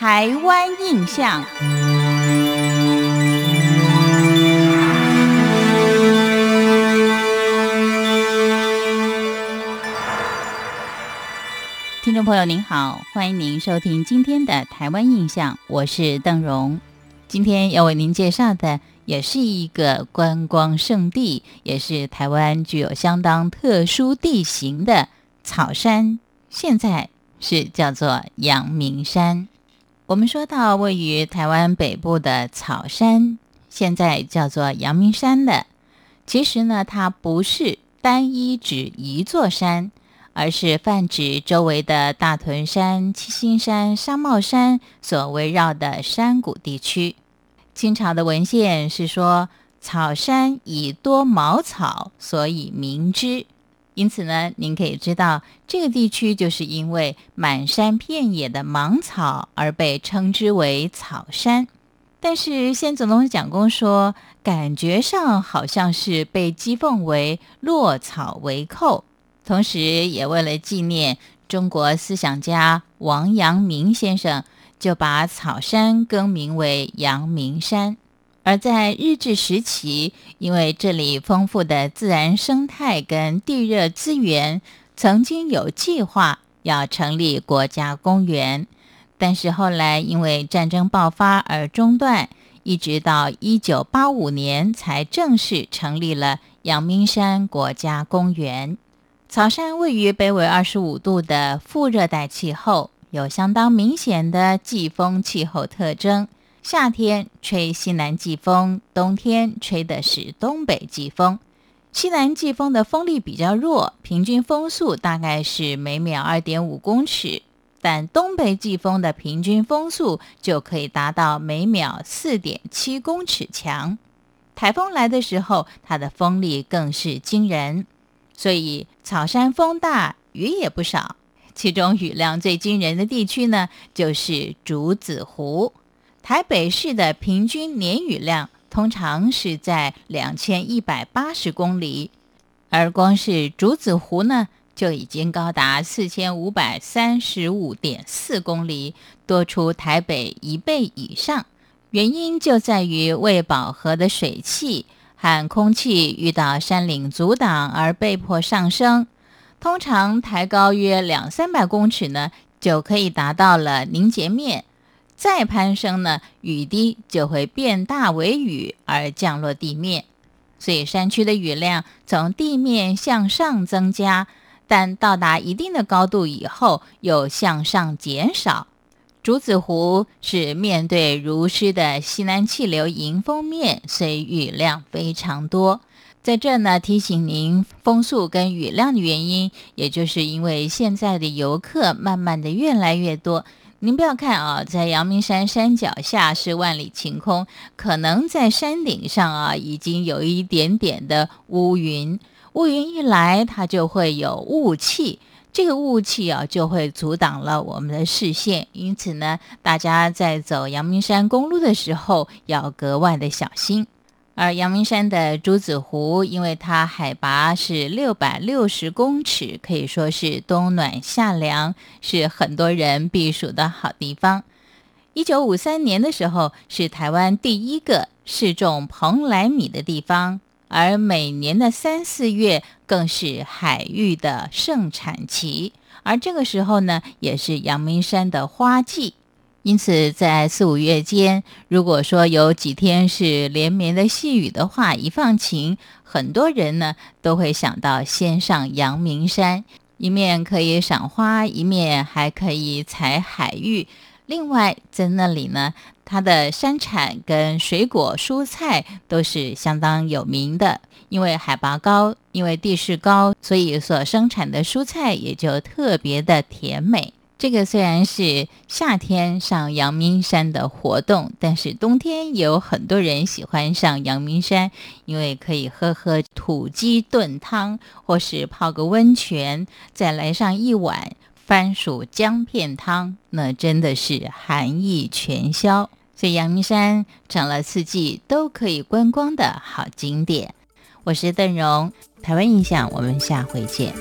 台湾印象。听众朋友您好，欢迎您收听今天的台湾印象，我是邓荣。今天要为您介绍的也是一个观光胜地，也是台湾具有相当特殊地形的草山，现在是叫做阳明山。我们说到位于台湾北部的草山，现在叫做阳明山的，其实呢，它不是单一指一座山。而是泛指周围的大屯山、七星山、沙帽山所围绕的山谷地区。清朝的文献是说，草山以多茅草，所以名之。因此呢，您可以知道，这个地区就是因为满山遍野的芒草而被称之为草山。但是，先总统蒋公说，感觉上好像是被讥讽为落草为寇。同时，也为了纪念中国思想家王阳明先生，就把草山更名为阳明山。而在日治时期，因为这里丰富的自然生态跟地热资源，曾经有计划要成立国家公园，但是后来因为战争爆发而中断，一直到一九八五年才正式成立了阳明山国家公园。草山位于北纬二十五度的副热带气候，有相当明显的季风气候特征。夏天吹西南季风，冬天吹的是东北季风。西南季风的风力比较弱，平均风速大概是每秒二点五公尺，但东北季风的平均风速就可以达到每秒四点七公尺强。台风来的时候，它的风力更是惊人。所以草山风大，雨也不少。其中雨量最惊人的地区呢，就是竹子湖。台北市的平均年雨量通常是在两千一百八十公里，而光是竹子湖呢，就已经高达四千五百三十五点四公里，多出台北一倍以上。原因就在于未饱和的水汽。和空气遇到山岭阻挡而被迫上升，通常抬高约两三百公尺呢，就可以达到了凝结面。再攀升呢，雨滴就会变大为雨而降落地面。所以山区的雨量从地面向上增加，但到达一定的高度以后又向上减少。竹子湖是面对如诗的西南气流迎风面，所以雨量非常多。在这呢，提醒您风速跟雨量的原因，也就是因为现在的游客慢慢的越来越多。您不要看啊，在阳明山山脚下是万里晴空，可能在山顶上啊，已经有一点点的乌云。乌云一来，它就会有雾气。这个雾气啊，就会阻挡了我们的视线，因此呢，大家在走阳明山公路的时候要格外的小心。而阳明山的朱子湖，因为它海拔是六百六十公尺，可以说是冬暖夏凉，是很多人避暑的好地方。一九五三年的时候，是台湾第一个试种蓬莱米的地方。而每年的三四月更是海域的盛产期，而这个时候呢，也是阳明山的花季。因此，在四五月间，如果说有几天是连绵的细雨的话，一放晴，很多人呢都会想到先上阳明山，一面可以赏花，一面还可以采海芋。另外，在那里呢。它的山产跟水果、蔬菜都是相当有名的，因为海拔高，因为地势高，所以所生产的蔬菜也就特别的甜美。这个虽然是夏天上阳明山的活动，但是冬天也有很多人喜欢上阳明山，因为可以喝喝土鸡炖汤，或是泡个温泉，再来上一碗番薯姜片汤，那真的是寒意全消。所以阳明山成了四季都可以观光的好景点。我是邓荣，台湾印象，我们下回见。